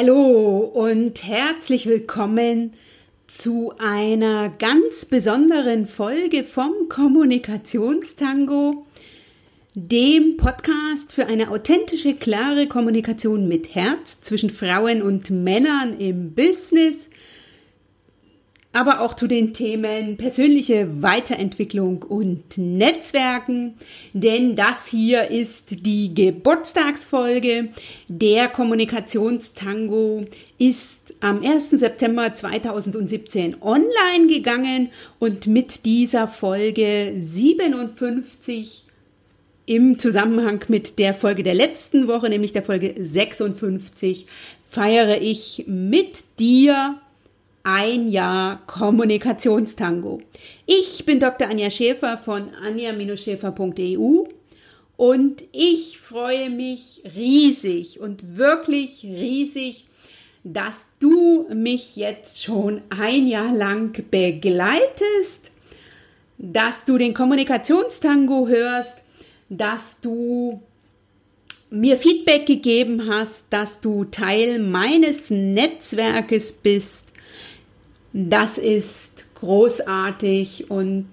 Hallo und herzlich willkommen zu einer ganz besonderen Folge vom Kommunikationstango, dem Podcast für eine authentische, klare Kommunikation mit Herz zwischen Frauen und Männern im Business, aber auch zu den Themen persönliche Weiterentwicklung und Netzwerken, denn das hier ist die Geburtstagsfolge. Der Kommunikationstango ist am 1. September 2017 online gegangen und mit dieser Folge 57 im Zusammenhang mit der Folge der letzten Woche, nämlich der Folge 56, feiere ich mit dir ein Jahr Kommunikationstango. Ich bin Dr. Anja Schäfer von anja-schäfer.eu und ich freue mich riesig und wirklich riesig, dass du mich jetzt schon ein Jahr lang begleitest, dass du den Kommunikationstango hörst, dass du mir Feedback gegeben hast, dass du Teil meines Netzwerkes bist das ist großartig und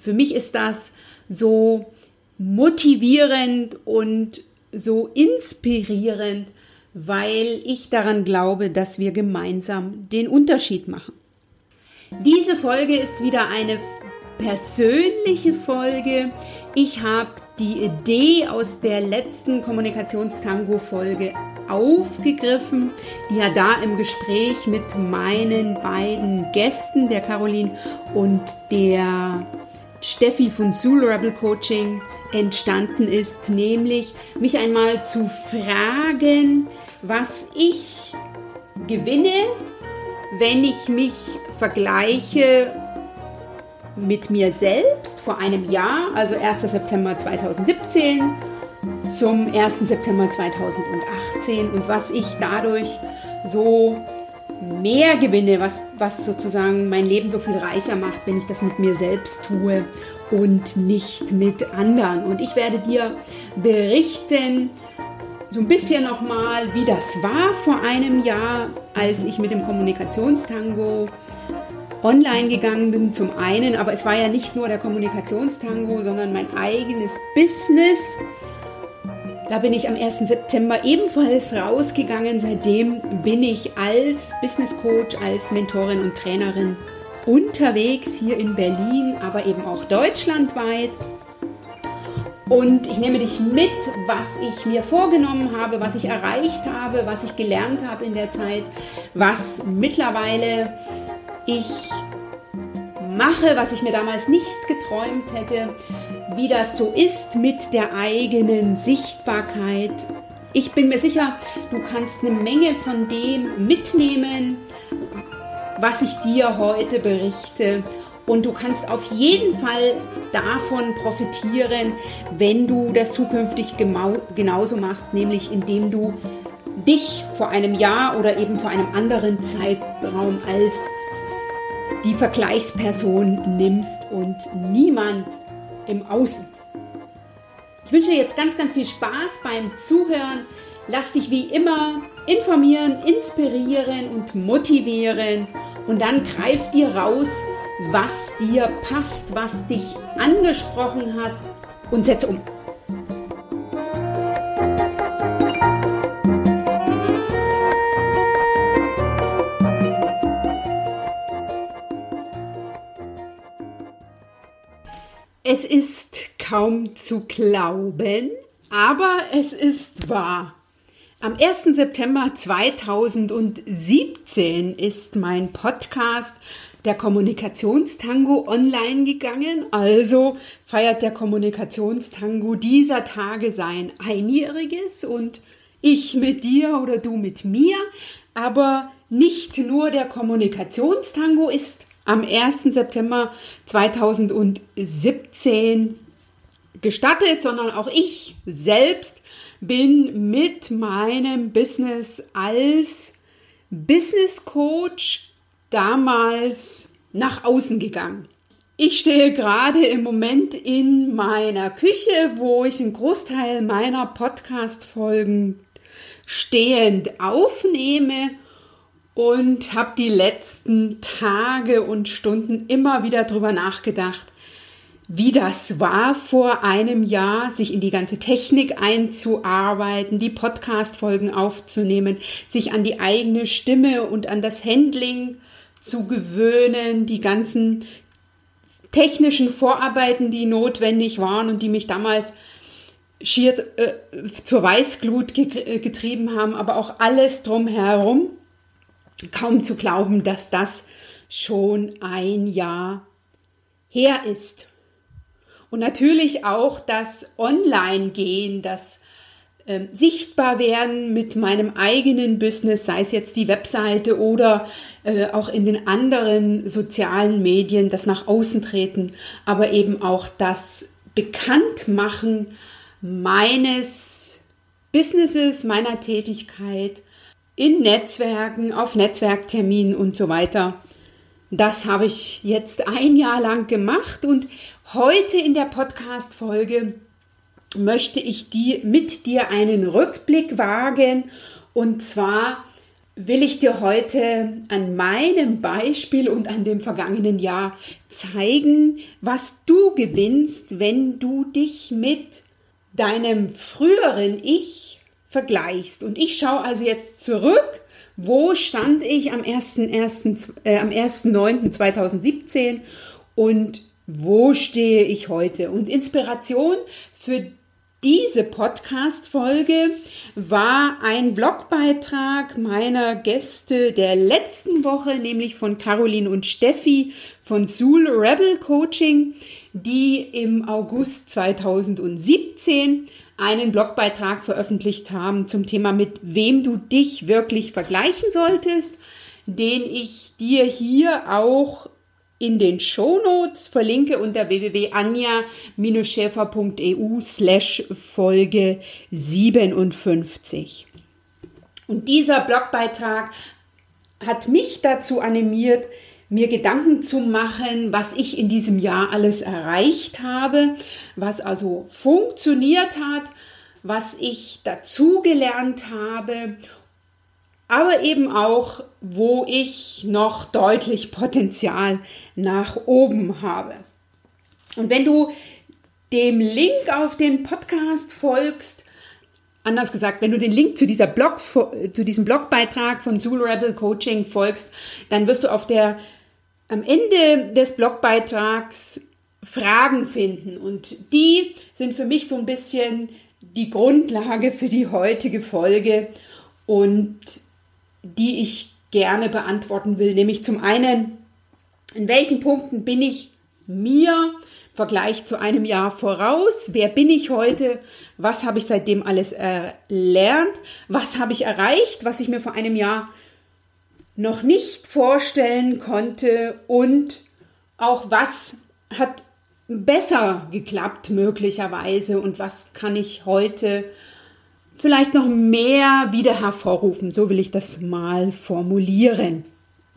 für mich ist das so motivierend und so inspirierend, weil ich daran glaube, dass wir gemeinsam den Unterschied machen. Diese Folge ist wieder eine persönliche Folge. Ich habe die Idee aus der letzten Kommunikationstango-Folge aufgegriffen, die ja da im Gespräch mit meinen beiden Gästen, der Caroline und der Steffi von Soul Rebel Coaching entstanden ist, nämlich mich einmal zu fragen, was ich gewinne, wenn ich mich vergleiche mit mir selbst vor einem Jahr, also 1. September 2017 zum 1. September 2018 und was ich dadurch so mehr gewinne, was, was sozusagen mein Leben so viel reicher macht, wenn ich das mit mir selbst tue und nicht mit anderen. Und ich werde dir berichten, so ein bisschen nochmal, wie das war vor einem Jahr, als ich mit dem Kommunikationstango online gegangen bin zum einen, aber es war ja nicht nur der Kommunikationstango, sondern mein eigenes Business. Da bin ich am 1. September ebenfalls rausgegangen. Seitdem bin ich als Business Coach, als Mentorin und Trainerin unterwegs hier in Berlin, aber eben auch deutschlandweit. Und ich nehme dich mit, was ich mir vorgenommen habe, was ich erreicht habe, was ich gelernt habe in der Zeit, was mittlerweile ich mache, was ich mir damals nicht geträumt hätte, wie das so ist mit der eigenen Sichtbarkeit. Ich bin mir sicher, du kannst eine Menge von dem mitnehmen, was ich dir heute berichte. Und du kannst auf jeden Fall davon profitieren, wenn du das zukünftig genauso machst, nämlich indem du dich vor einem Jahr oder eben vor einem anderen Zeitraum als die Vergleichsperson nimmst und niemand im Außen. Ich wünsche dir jetzt ganz, ganz viel Spaß beim Zuhören. Lass dich wie immer informieren, inspirieren und motivieren und dann greif dir raus, was dir passt, was dich angesprochen hat und setze um. Es ist kaum zu glauben, aber es ist wahr. Am 1. September 2017 ist mein Podcast der Kommunikationstango online gegangen. Also feiert der Kommunikationstango dieser Tage sein Einjähriges und ich mit dir oder du mit mir. Aber nicht nur der Kommunikationstango ist am 1. September 2017 gestattet, sondern auch ich selbst bin mit meinem Business als Business Coach damals nach außen gegangen. Ich stehe gerade im Moment in meiner Küche, wo ich einen Großteil meiner Podcast-Folgen stehend aufnehme und habe die letzten Tage und Stunden immer wieder drüber nachgedacht, wie das war vor einem Jahr, sich in die ganze Technik einzuarbeiten, die Podcast-Folgen aufzunehmen, sich an die eigene Stimme und an das Handling zu gewöhnen, die ganzen technischen Vorarbeiten, die notwendig waren und die mich damals schier äh, zur Weißglut ge getrieben haben, aber auch alles drumherum. Kaum zu glauben, dass das schon ein Jahr her ist. Und natürlich auch das Online-Gehen, das äh, sichtbar werden mit meinem eigenen Business, sei es jetzt die Webseite oder äh, auch in den anderen sozialen Medien, das nach außen treten, aber eben auch das Bekanntmachen meines Businesses, meiner Tätigkeit in Netzwerken, auf Netzwerkterminen und so weiter. Das habe ich jetzt ein Jahr lang gemacht und heute in der Podcast-Folge möchte ich die, mit dir einen Rückblick wagen und zwar will ich dir heute an meinem Beispiel und an dem vergangenen Jahr zeigen, was du gewinnst, wenn du dich mit deinem früheren Ich vergleichst. Und ich schaue also jetzt zurück, wo stand ich am 1.9.2017 äh, am 1.9.2017 und wo stehe ich heute? Und Inspiration für diese Podcast-Folge war ein Blogbeitrag meiner Gäste der letzten Woche, nämlich von Caroline und Steffi von Zool Rebel Coaching, die im August 2017 einen Blogbeitrag veröffentlicht haben zum Thema, mit wem du dich wirklich vergleichen solltest, den ich dir hier auch in den Shownotes verlinke unter www.anja-schäfer.eu slash Folge 57. Und dieser Blogbeitrag hat mich dazu animiert, mir Gedanken zu machen, was ich in diesem Jahr alles erreicht habe, was also funktioniert hat, was ich dazugelernt habe, aber eben auch, wo ich noch deutlich Potenzial nach oben habe. Und wenn du dem Link auf den Podcast folgst, anders gesagt, wenn du den Link zu, dieser Blog, zu diesem Blogbeitrag von Zulu Rebel Coaching folgst, dann wirst du auf der am Ende des Blogbeitrags Fragen finden und die sind für mich so ein bisschen die Grundlage für die heutige Folge und die ich gerne beantworten will, nämlich zum einen, in welchen Punkten bin ich mir im Vergleich zu einem Jahr voraus? Wer bin ich heute? Was habe ich seitdem alles erlernt? Was habe ich erreicht, was ich mir vor einem Jahr noch nicht vorstellen konnte und auch was hat besser geklappt möglicherweise und was kann ich heute vielleicht noch mehr wieder hervorrufen. So will ich das mal formulieren.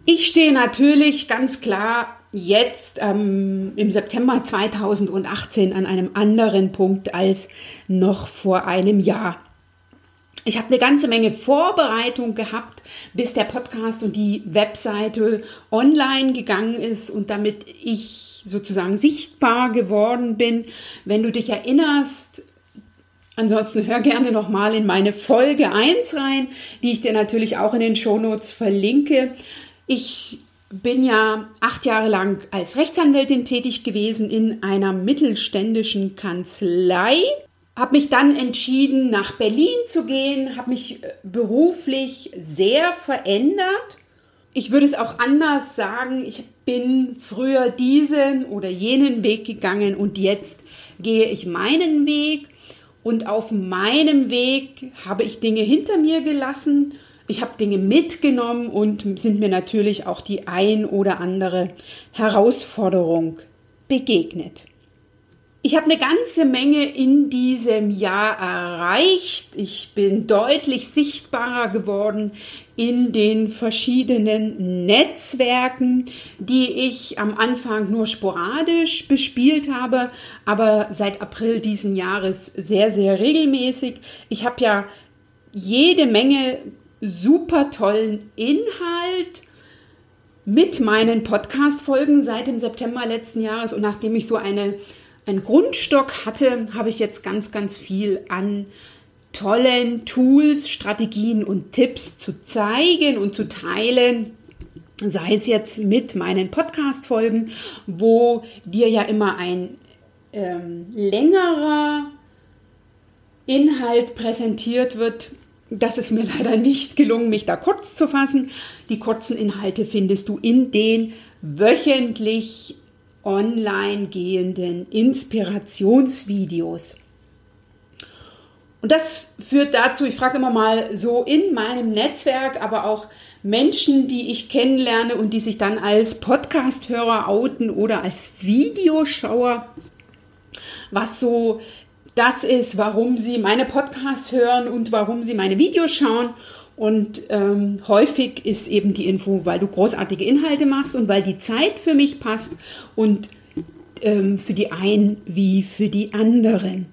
Ich stehe natürlich ganz klar jetzt ähm, im September 2018 an einem anderen Punkt als noch vor einem Jahr. Ich habe eine ganze Menge Vorbereitung gehabt, bis der Podcast und die Webseite online gegangen ist und damit ich sozusagen sichtbar geworden bin. Wenn du dich erinnerst, ansonsten hör gerne nochmal in meine Folge 1 rein, die ich dir natürlich auch in den Shownotes verlinke. Ich bin ja acht Jahre lang als Rechtsanwältin tätig gewesen in einer mittelständischen Kanzlei habe mich dann entschieden, nach Berlin zu gehen, habe mich äh, beruflich sehr verändert. Ich würde es auch anders sagen, ich bin früher diesen oder jenen Weg gegangen und jetzt gehe ich meinen Weg. Und auf meinem Weg habe ich Dinge hinter mir gelassen, ich habe Dinge mitgenommen und sind mir natürlich auch die ein oder andere Herausforderung begegnet. Ich habe eine ganze Menge in diesem Jahr erreicht. Ich bin deutlich sichtbarer geworden in den verschiedenen Netzwerken, die ich am Anfang nur sporadisch bespielt habe, aber seit April diesen Jahres sehr, sehr regelmäßig. Ich habe ja jede Menge super tollen Inhalt mit meinen Podcast-Folgen seit dem September letzten Jahres. Und nachdem ich so eine, einen Grundstock hatte, habe ich jetzt ganz, ganz viel an tollen Tools, Strategien und Tipps zu zeigen und zu teilen. Sei es jetzt mit meinen Podcast-Folgen, wo dir ja immer ein ähm, längerer Inhalt präsentiert wird. Das ist mir leider nicht gelungen, mich da kurz zu fassen. Die kurzen Inhalte findest du in den wöchentlich online gehenden Inspirationsvideos. Und das führt dazu, ich frage immer mal so in meinem Netzwerk, aber auch Menschen, die ich kennenlerne und die sich dann als Podcast-Hörer outen oder als Videoschauer, was so das ist, warum sie meine Podcasts hören und warum sie meine Videos schauen. Und ähm, häufig ist eben die Info, weil du großartige Inhalte machst und weil die Zeit für mich passt und ähm, für die einen wie für die anderen.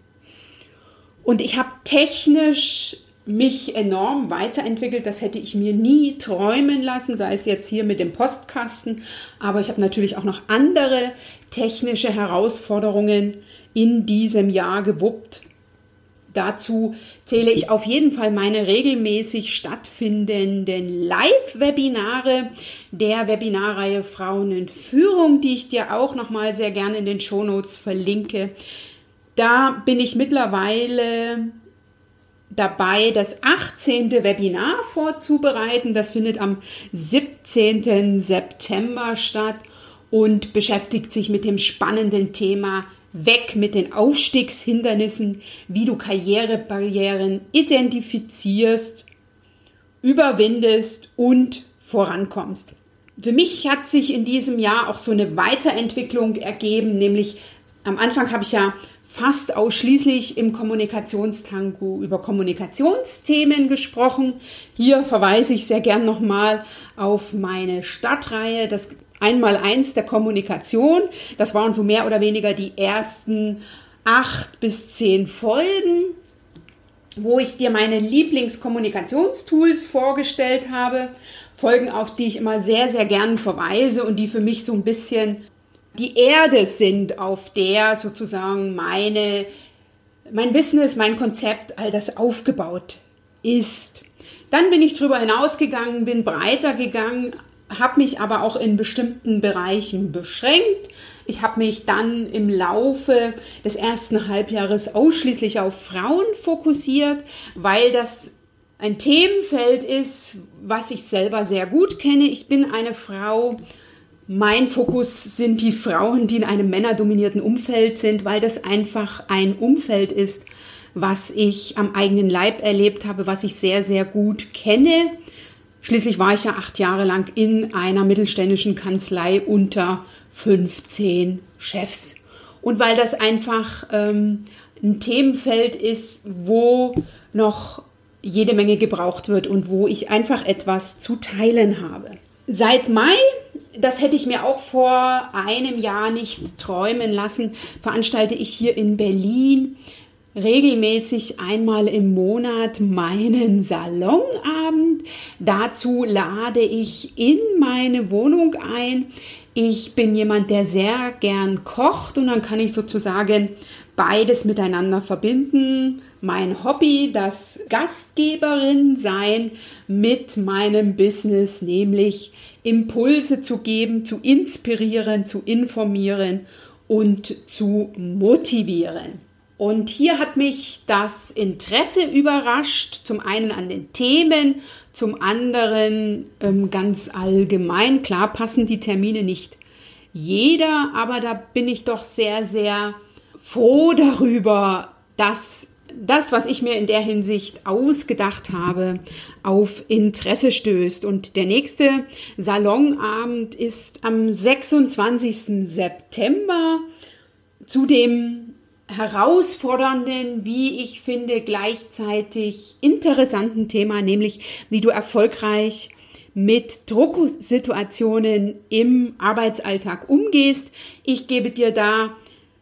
Und ich habe technisch mich enorm weiterentwickelt. Das hätte ich mir nie träumen lassen, sei es jetzt hier mit dem Postkasten. Aber ich habe natürlich auch noch andere technische Herausforderungen in diesem Jahr gewuppt. Dazu zähle ich auf jeden Fall meine regelmäßig stattfindenden Live-Webinare der Webinarreihe Frauen in Führung, die ich dir auch noch mal sehr gerne in den Shownotes verlinke. Da bin ich mittlerweile dabei, das 18. Webinar vorzubereiten. Das findet am 17. September statt und beschäftigt sich mit dem spannenden Thema Weg mit den Aufstiegshindernissen, wie du Karrierebarrieren identifizierst, überwindest und vorankommst. Für mich hat sich in diesem Jahr auch so eine Weiterentwicklung ergeben, nämlich am Anfang habe ich ja fast ausschließlich im Kommunikationstango über Kommunikationsthemen gesprochen. Hier verweise ich sehr gern nochmal auf meine Stadtreihe, das Einmaleins der Kommunikation. Das waren so mehr oder weniger die ersten acht bis zehn Folgen, wo ich dir meine Lieblingskommunikationstools vorgestellt habe. Folgen, auf die ich immer sehr, sehr gern verweise und die für mich so ein bisschen die Erde sind, auf der sozusagen meine, mein Business, mein Konzept, all das aufgebaut ist. Dann bin ich drüber hinausgegangen, bin breiter gegangen, habe mich aber auch in bestimmten Bereichen beschränkt. Ich habe mich dann im Laufe des ersten Halbjahres ausschließlich auf Frauen fokussiert, weil das ein Themenfeld ist, was ich selber sehr gut kenne. Ich bin eine Frau, mein Fokus sind die Frauen, die in einem männerdominierten Umfeld sind, weil das einfach ein Umfeld ist, was ich am eigenen Leib erlebt habe, was ich sehr, sehr gut kenne. Schließlich war ich ja acht Jahre lang in einer mittelständischen Kanzlei unter 15 Chefs. Und weil das einfach ähm, ein Themenfeld ist, wo noch jede Menge gebraucht wird und wo ich einfach etwas zu teilen habe. Seit Mai das hätte ich mir auch vor einem Jahr nicht träumen lassen, veranstalte ich hier in Berlin regelmäßig einmal im Monat meinen Salonabend. Dazu lade ich in meine Wohnung ein. Ich bin jemand, der sehr gern kocht und dann kann ich sozusagen beides miteinander verbinden. Mein Hobby, das Gastgeberin sein mit meinem Business, nämlich Impulse zu geben, zu inspirieren, zu informieren und zu motivieren. Und hier hat mich das Interesse überrascht, zum einen an den Themen, zum anderen ähm, ganz allgemein. Klar passen die Termine nicht jeder, aber da bin ich doch sehr, sehr froh darüber, dass das, was ich mir in der Hinsicht ausgedacht habe, auf Interesse stößt. Und der nächste Salonabend ist am 26. September zu dem herausfordernden, wie ich finde, gleichzeitig interessanten Thema, nämlich wie du erfolgreich mit Drucksituationen im Arbeitsalltag umgehst. Ich gebe dir da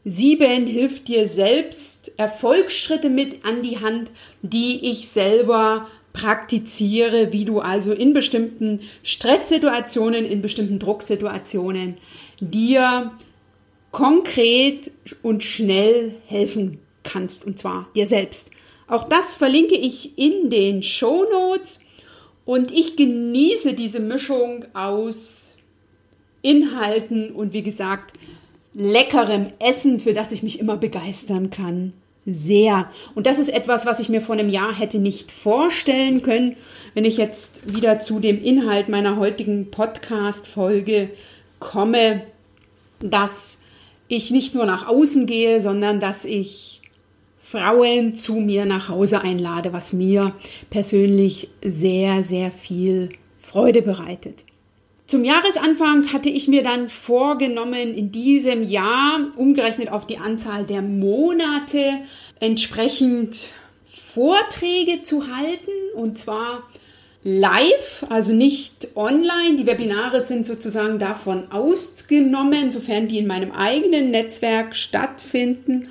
7 hilft dir selbst Erfolgsschritte mit an die Hand, die ich selber praktiziere, wie du also in bestimmten Stresssituationen, in bestimmten Drucksituationen dir konkret und schnell helfen kannst, und zwar dir selbst. Auch das verlinke ich in den Show Notes und ich genieße diese Mischung aus Inhalten und wie gesagt, leckerem Essen, für das ich mich immer begeistern kann. Sehr. Und das ist etwas, was ich mir vor einem Jahr hätte nicht vorstellen können, wenn ich jetzt wieder zu dem Inhalt meiner heutigen Podcast-Folge komme, dass ich nicht nur nach außen gehe, sondern dass ich Frauen zu mir nach Hause einlade, was mir persönlich sehr, sehr viel Freude bereitet. Zum Jahresanfang hatte ich mir dann vorgenommen, in diesem Jahr, umgerechnet auf die Anzahl der Monate, entsprechend Vorträge zu halten und zwar live, also nicht online. Die Webinare sind sozusagen davon ausgenommen, sofern die in meinem eigenen Netzwerk stattfinden.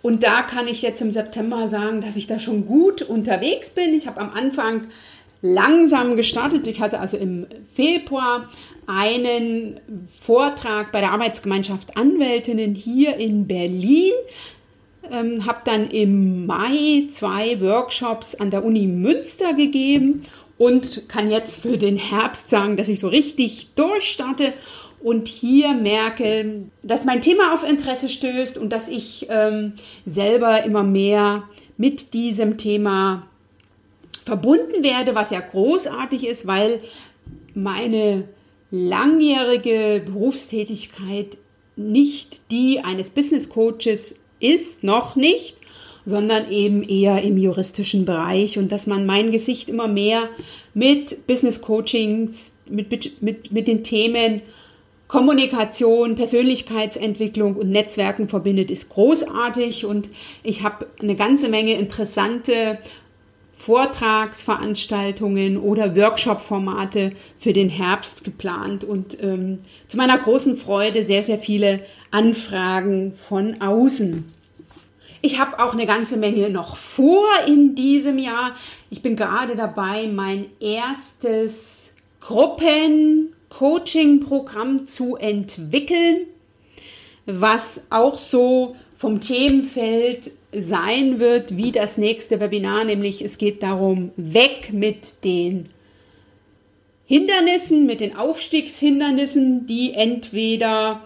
Und da kann ich jetzt im September sagen, dass ich da schon gut unterwegs bin. Ich habe am Anfang langsam gestartet. Ich hatte also im Februar einen Vortrag bei der Arbeitsgemeinschaft Anwältinnen hier in Berlin. Ähm, habe dann im Mai zwei Workshops an der Uni Münster gegeben und kann jetzt für den Herbst sagen, dass ich so richtig durchstarte und hier merke, dass mein Thema auf Interesse stößt und dass ich ähm, selber immer mehr mit diesem Thema verbunden werde, was ja großartig ist, weil meine langjährige Berufstätigkeit nicht die eines Business Coaches ist, noch nicht, sondern eben eher im juristischen Bereich und dass man mein Gesicht immer mehr mit Business Coachings, mit, mit, mit den Themen Kommunikation, Persönlichkeitsentwicklung und Netzwerken verbindet, ist großartig und ich habe eine ganze Menge interessante Vortragsveranstaltungen oder Workshop-Formate für den Herbst geplant und ähm, zu meiner großen Freude sehr, sehr viele Anfragen von außen. Ich habe auch eine ganze Menge noch vor in diesem Jahr. Ich bin gerade dabei, mein erstes Gruppen-Coaching-Programm zu entwickeln, was auch so vom Themenfeld sein wird wie das nächste Webinar, nämlich es geht darum, weg mit den Hindernissen, mit den Aufstiegshindernissen, die entweder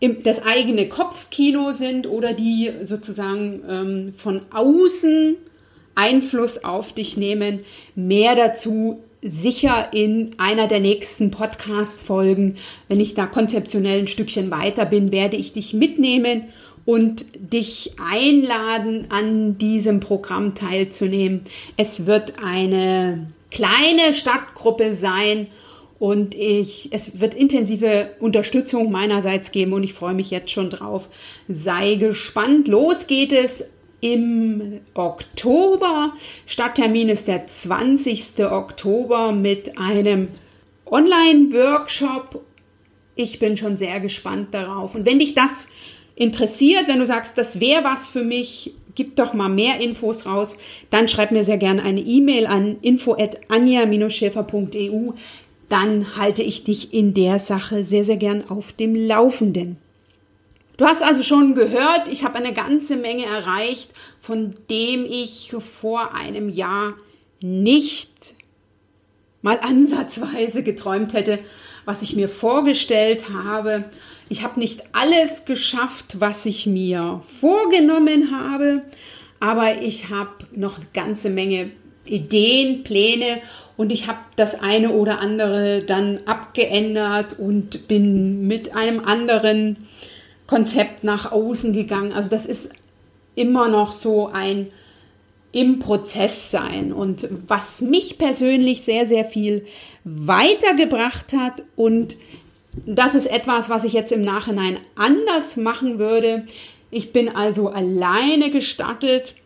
das eigene Kopfkino sind oder die sozusagen ähm, von außen Einfluss auf dich nehmen. Mehr dazu sicher in einer der nächsten Podcast-Folgen. Wenn ich da konzeptionell ein Stückchen weiter bin, werde ich dich mitnehmen und dich einladen, an diesem Programm teilzunehmen. Es wird eine kleine Stadtgruppe sein und ich, es wird intensive Unterstützung meinerseits geben und ich freue mich jetzt schon drauf. Sei gespannt. Los geht es im Oktober. Stadttermin ist der 20. Oktober mit einem Online-Workshop. Ich bin schon sehr gespannt darauf. Und wenn dich das interessiert, wenn du sagst, das wäre was für mich, gib doch mal mehr Infos raus, dann schreib mir sehr gerne eine E-Mail an info@anja-schäfer.eu dann halte ich dich in der Sache sehr, sehr gern auf dem Laufenden. Du hast also schon gehört, ich habe eine ganze Menge erreicht, von dem ich vor einem Jahr nicht mal ansatzweise geträumt hätte, was ich mir vorgestellt habe. Ich habe nicht alles geschafft, was ich mir vorgenommen habe, aber ich habe noch eine ganze Menge Ideen, Pläne und ich habe das eine oder andere dann abgeändert und bin mit einem anderen Konzept nach außen gegangen. Also das ist immer noch so ein im Prozess sein. Und was mich persönlich sehr, sehr viel weitergebracht hat und das ist etwas, was ich jetzt im Nachhinein anders machen würde. Ich bin also alleine gestartet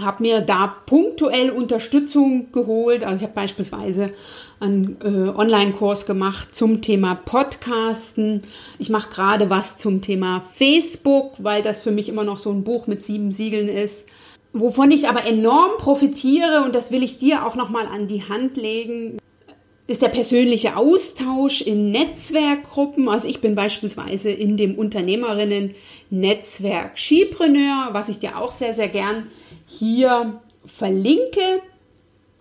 habe mir da punktuell Unterstützung geholt. Also ich habe beispielsweise einen äh, Online-Kurs gemacht zum Thema Podcasten. Ich mache gerade was zum Thema Facebook, weil das für mich immer noch so ein Buch mit sieben Siegeln ist. Wovon ich aber enorm profitiere und das will ich dir auch noch mal an die Hand legen, ist der persönliche Austausch in Netzwerkgruppen. Also ich bin beispielsweise in dem Unternehmerinnen-Netzwerk Skipreneur, was ich dir auch sehr, sehr gern hier verlinke,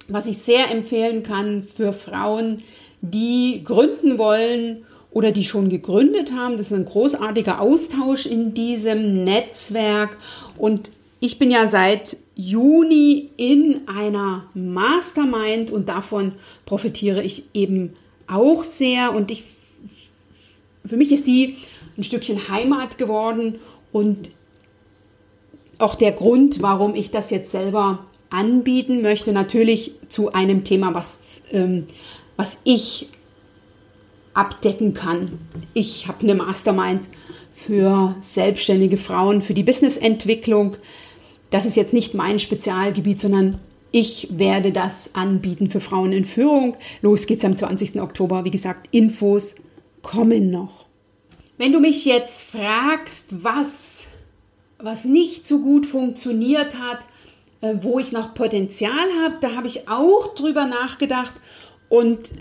was ich sehr empfehlen kann für Frauen, die gründen wollen oder die schon gegründet haben. Das ist ein großartiger Austausch in diesem Netzwerk. Und ich bin ja seit Juni in einer Mastermind und davon profitiere ich eben auch sehr. Und ich, für mich ist die ein Stückchen Heimat geworden und auch der Grund, warum ich das jetzt selber anbieten möchte, natürlich zu einem Thema, was, ähm, was ich abdecken kann. Ich habe eine Mastermind für selbstständige Frauen, für die Businessentwicklung. Das ist jetzt nicht mein Spezialgebiet, sondern ich werde das anbieten für Frauen in Führung. Los geht's am 20. Oktober. Wie gesagt, Infos kommen noch. Wenn du mich jetzt fragst, was was nicht so gut funktioniert hat, äh, wo ich noch Potenzial habe, da habe ich auch drüber nachgedacht und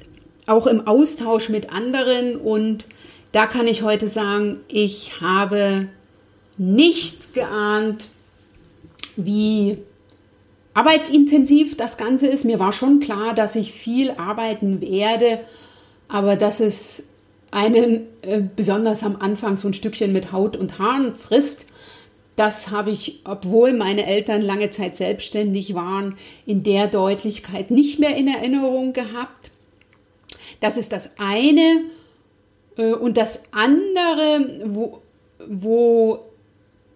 auch im Austausch mit anderen und da kann ich heute sagen, ich habe nicht geahnt, wie arbeitsintensiv das Ganze ist. Mir war schon klar, dass ich viel arbeiten werde, aber dass es einen äh, besonders am Anfang so ein Stückchen mit Haut und Haaren frisst, das habe ich, obwohl meine Eltern lange Zeit selbstständig waren, in der Deutlichkeit nicht mehr in Erinnerung gehabt. Das ist das eine. Äh, und das andere, wo, wo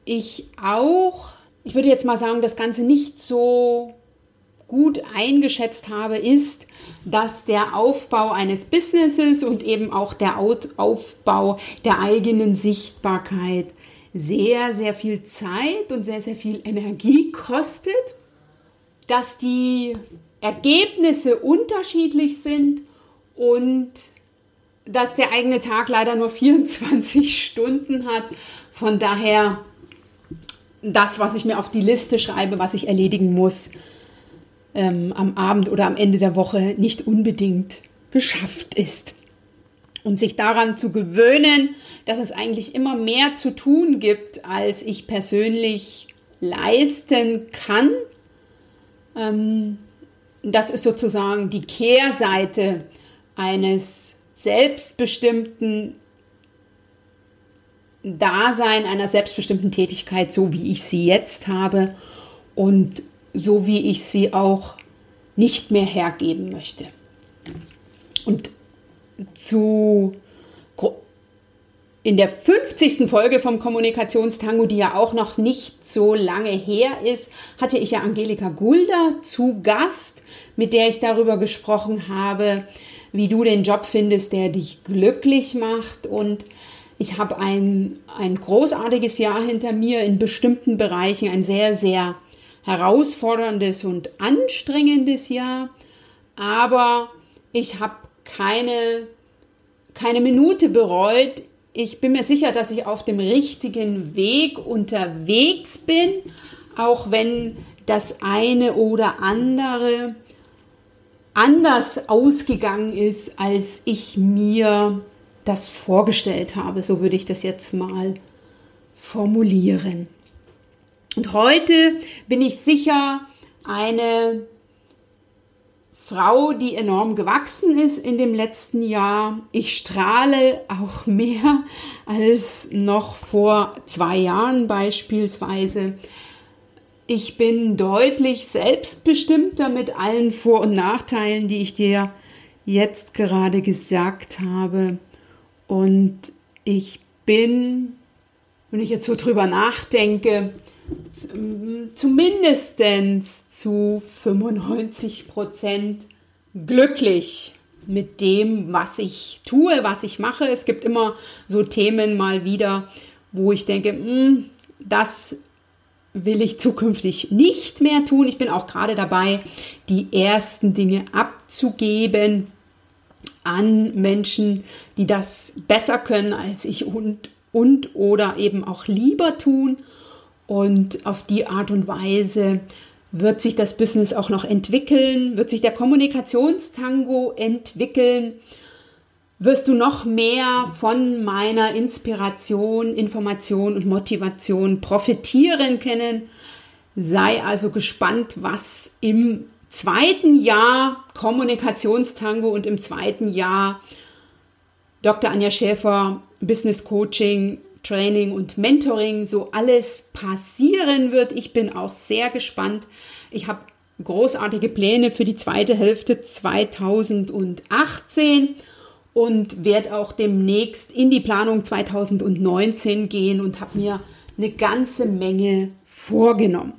ich auch, ich würde jetzt mal sagen, das Ganze nicht so gut eingeschätzt habe, ist, dass der Aufbau eines Businesses und eben auch der Aufbau der eigenen Sichtbarkeit sehr, sehr viel Zeit und sehr, sehr viel Energie kostet, dass die Ergebnisse unterschiedlich sind und dass der eigene Tag leider nur 24 Stunden hat. Von daher das, was ich mir auf die Liste schreibe, was ich erledigen muss, ähm, am Abend oder am Ende der Woche nicht unbedingt geschafft ist und sich daran zu gewöhnen, dass es eigentlich immer mehr zu tun gibt, als ich persönlich leisten kann. Ähm, das ist sozusagen die Kehrseite eines selbstbestimmten Dasein, einer selbstbestimmten Tätigkeit, so wie ich sie jetzt habe und so wie ich sie auch nicht mehr hergeben möchte. Und zu in der 50. Folge vom Kommunikationstango, die ja auch noch nicht so lange her ist, hatte ich ja Angelika Gulda zu Gast, mit der ich darüber gesprochen habe, wie du den Job findest, der dich glücklich macht. Und ich habe ein, ein großartiges Jahr hinter mir in bestimmten Bereichen, ein sehr, sehr herausforderndes und anstrengendes Jahr. Aber ich habe keine, keine Minute bereut. Ich bin mir sicher, dass ich auf dem richtigen Weg unterwegs bin, auch wenn das eine oder andere anders ausgegangen ist, als ich mir das vorgestellt habe. So würde ich das jetzt mal formulieren. Und heute bin ich sicher eine Frau, die enorm gewachsen ist in dem letzten Jahr. Ich strahle auch mehr als noch vor zwei Jahren beispielsweise. Ich bin deutlich selbstbestimmter mit allen Vor- und Nachteilen, die ich dir jetzt gerade gesagt habe. Und ich bin, wenn ich jetzt so drüber nachdenke, zumindest zu 95 Prozent glücklich mit dem, was ich tue, was ich mache. Es gibt immer so Themen mal wieder, wo ich denke, hm, das will ich zukünftig nicht mehr tun. Ich bin auch gerade dabei, die ersten Dinge abzugeben an Menschen, die das besser können als ich und, und oder eben auch lieber tun. Und auf die Art und Weise wird sich das Business auch noch entwickeln, wird sich der Kommunikationstango entwickeln, wirst du noch mehr von meiner Inspiration, Information und Motivation profitieren können. Sei also gespannt, was im zweiten Jahr Kommunikationstango und im zweiten Jahr Dr. Anja Schäfer Business Coaching, Training und Mentoring so alles passieren wird. Ich bin auch sehr gespannt. Ich habe großartige Pläne für die zweite Hälfte 2018 und werde auch demnächst in die Planung 2019 gehen und habe mir eine ganze Menge vorgenommen.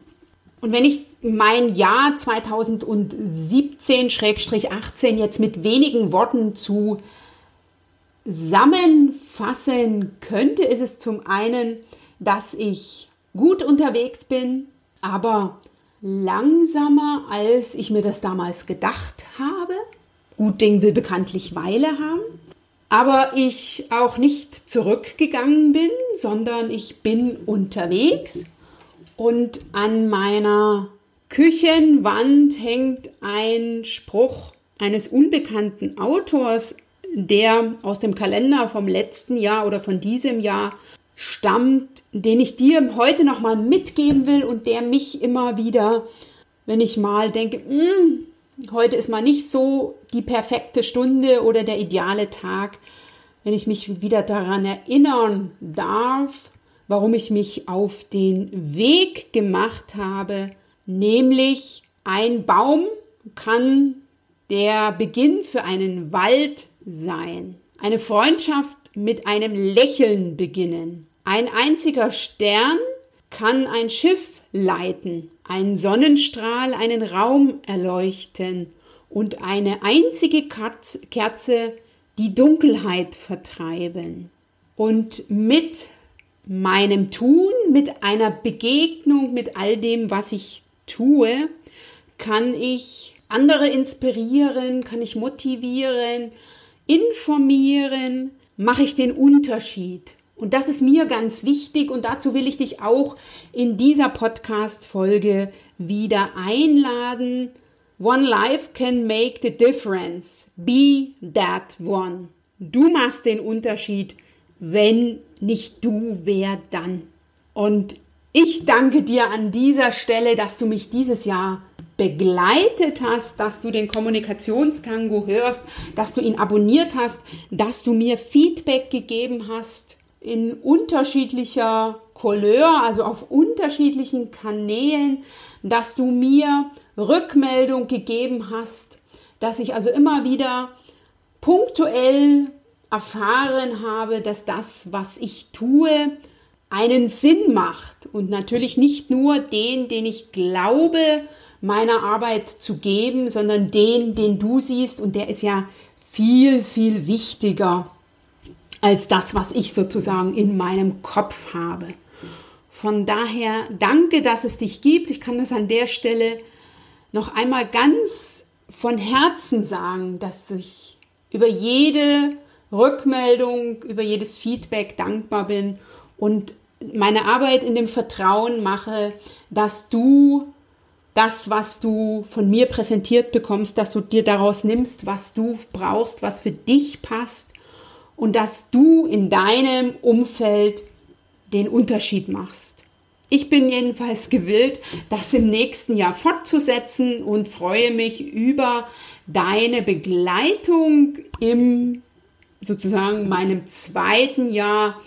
Und wenn ich mein Jahr 2017-18 jetzt mit wenigen Worten zusammenfassen könnte, ist es zum einen, dass ich gut unterwegs bin, aber langsamer, als ich mir das damals gedacht habe. Gut Ding will bekanntlich Weile haben. Aber ich auch nicht zurückgegangen bin, sondern ich bin unterwegs und an meiner Küchenwand hängt ein Spruch eines unbekannten Autors, der aus dem Kalender vom letzten Jahr oder von diesem Jahr stammt, den ich dir heute noch mal mitgeben will und der mich immer wieder, wenn ich mal denke, mm, heute ist mal nicht so die perfekte Stunde oder der ideale Tag, wenn ich mich wieder daran erinnern darf, warum ich mich auf den Weg gemacht habe, Nämlich ein Baum kann der Beginn für einen Wald sein. Eine Freundschaft mit einem Lächeln beginnen. Ein einziger Stern kann ein Schiff leiten, ein Sonnenstrahl einen Raum erleuchten und eine einzige Kerze die Dunkelheit vertreiben. Und mit meinem Tun, mit einer Begegnung mit all dem, was ich tue, kann ich andere inspirieren, kann ich motivieren, informieren, mache ich den Unterschied. Und das ist mir ganz wichtig und dazu will ich dich auch in dieser Podcast-Folge wieder einladen. One life can make the difference. Be that one. Du machst den Unterschied. Wenn nicht du, wer dann? Und ich danke dir an dieser Stelle, dass du mich dieses Jahr begleitet hast, dass du den Kommunikationstango hörst, dass du ihn abonniert hast, dass du mir Feedback gegeben hast in unterschiedlicher Couleur, also auf unterschiedlichen Kanälen, dass du mir Rückmeldung gegeben hast, dass ich also immer wieder punktuell erfahren habe, dass das, was ich tue, einen Sinn macht und natürlich nicht nur den, den ich glaube, meiner Arbeit zu geben, sondern den, den du siehst und der ist ja viel, viel wichtiger als das, was ich sozusagen in meinem Kopf habe. Von daher danke, dass es dich gibt. Ich kann das an der Stelle noch einmal ganz von Herzen sagen, dass ich über jede Rückmeldung, über jedes Feedback dankbar bin und meine Arbeit in dem Vertrauen mache, dass du das, was du von mir präsentiert bekommst, dass du dir daraus nimmst, was du brauchst, was für dich passt und dass du in deinem Umfeld den Unterschied machst. Ich bin jedenfalls gewillt, das im nächsten Jahr fortzusetzen und freue mich über deine Begleitung im sozusagen meinem zweiten Jahr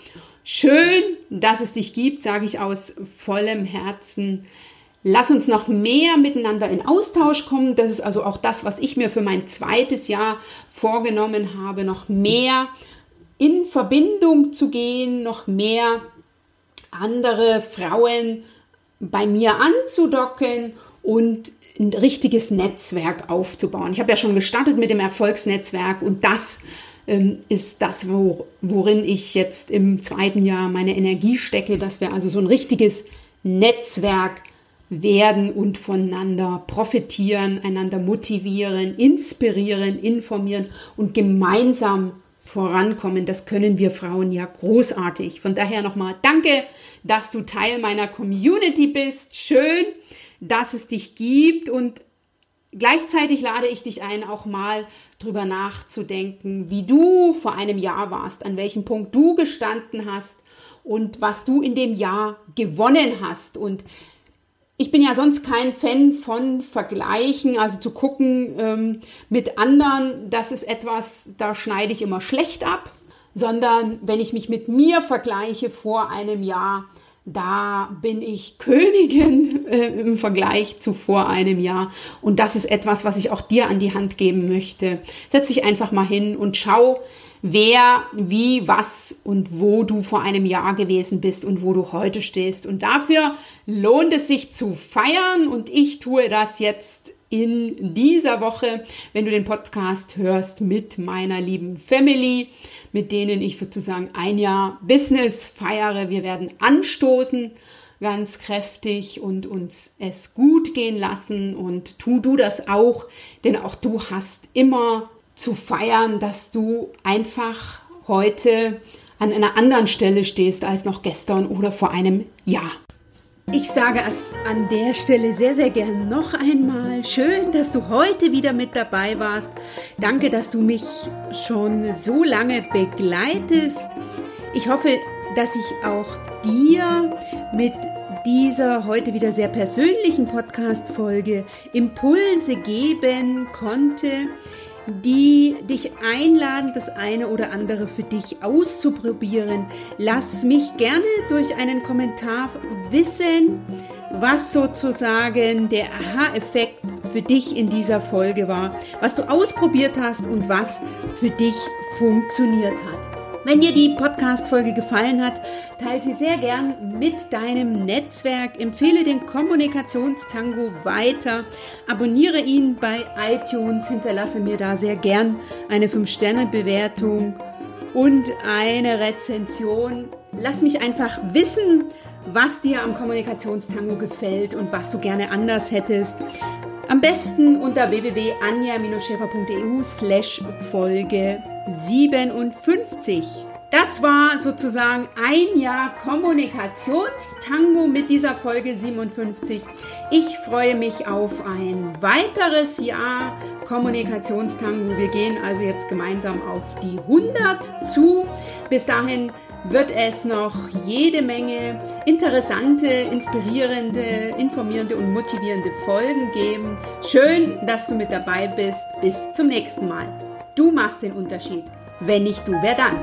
Schön, dass es dich gibt, sage ich aus vollem Herzen. Lass uns noch mehr miteinander in Austausch kommen. Das ist also auch das, was ich mir für mein zweites Jahr vorgenommen habe, noch mehr in Verbindung zu gehen, noch mehr andere Frauen bei mir anzudocken und ein richtiges Netzwerk aufzubauen. Ich habe ja schon gestartet mit dem Erfolgsnetzwerk und das ist das, wo, worin ich jetzt im zweiten Jahr meine Energie stecke, dass wir also so ein richtiges Netzwerk werden und voneinander profitieren, einander motivieren, inspirieren, informieren und gemeinsam vorankommen. Das können wir Frauen ja großartig. Von daher nochmal danke, dass du Teil meiner Community bist. Schön, dass es dich gibt und gleichzeitig lade ich dich ein, auch mal drüber nachzudenken, wie du vor einem Jahr warst, an welchem Punkt du gestanden hast und was du in dem Jahr gewonnen hast. Und ich bin ja sonst kein Fan von Vergleichen, also zu gucken ähm, mit anderen, das ist etwas, da schneide ich immer schlecht ab, sondern wenn ich mich mit mir vergleiche vor einem Jahr, da bin ich Königin äh, im Vergleich zu vor einem Jahr. Und das ist etwas, was ich auch dir an die Hand geben möchte. Setz dich einfach mal hin und schau, wer, wie, was und wo du vor einem Jahr gewesen bist und wo du heute stehst. Und dafür lohnt es sich zu feiern und ich tue das jetzt in dieser Woche, wenn du den Podcast hörst mit meiner lieben Family, mit denen ich sozusagen ein Jahr Business feiere. Wir werden anstoßen ganz kräftig und uns es gut gehen lassen und tu du das auch, denn auch du hast immer zu feiern, dass du einfach heute an einer anderen Stelle stehst als noch gestern oder vor einem Jahr. Ich sage es an der Stelle sehr, sehr gern noch einmal. Schön, dass du heute wieder mit dabei warst. Danke, dass du mich schon so lange begleitest. Ich hoffe, dass ich auch dir mit dieser heute wieder sehr persönlichen Podcast-Folge Impulse geben konnte, die dich einladen, das eine oder andere für dich auszuprobieren. Lass mich gerne durch einen Kommentar wissen, was sozusagen der Aha-Effekt für dich in dieser Folge war, was du ausprobiert hast und was für dich funktioniert hat. Wenn dir die Podcast-Folge gefallen hat, teile sie sehr gern mit deinem Netzwerk, empfehle den Kommunikationstango weiter, abonniere ihn bei iTunes, hinterlasse mir da sehr gern eine 5-Sterne-Bewertung und eine Rezension. Lass mich einfach wissen, was dir am Kommunikationstango gefällt und was du gerne anders hättest. Am besten unter www.anja-schäfer.eu slash Folge 57. Das war sozusagen ein Jahr Kommunikationstango mit dieser Folge 57. Ich freue mich auf ein weiteres Jahr Kommunikationstango. Wir gehen also jetzt gemeinsam auf die 100 zu. Bis dahin wird es noch jede Menge interessante, inspirierende, informierende und motivierende Folgen geben. Schön, dass du mit dabei bist. Bis zum nächsten Mal. Du machst den Unterschied. Wenn nicht du, wer dann?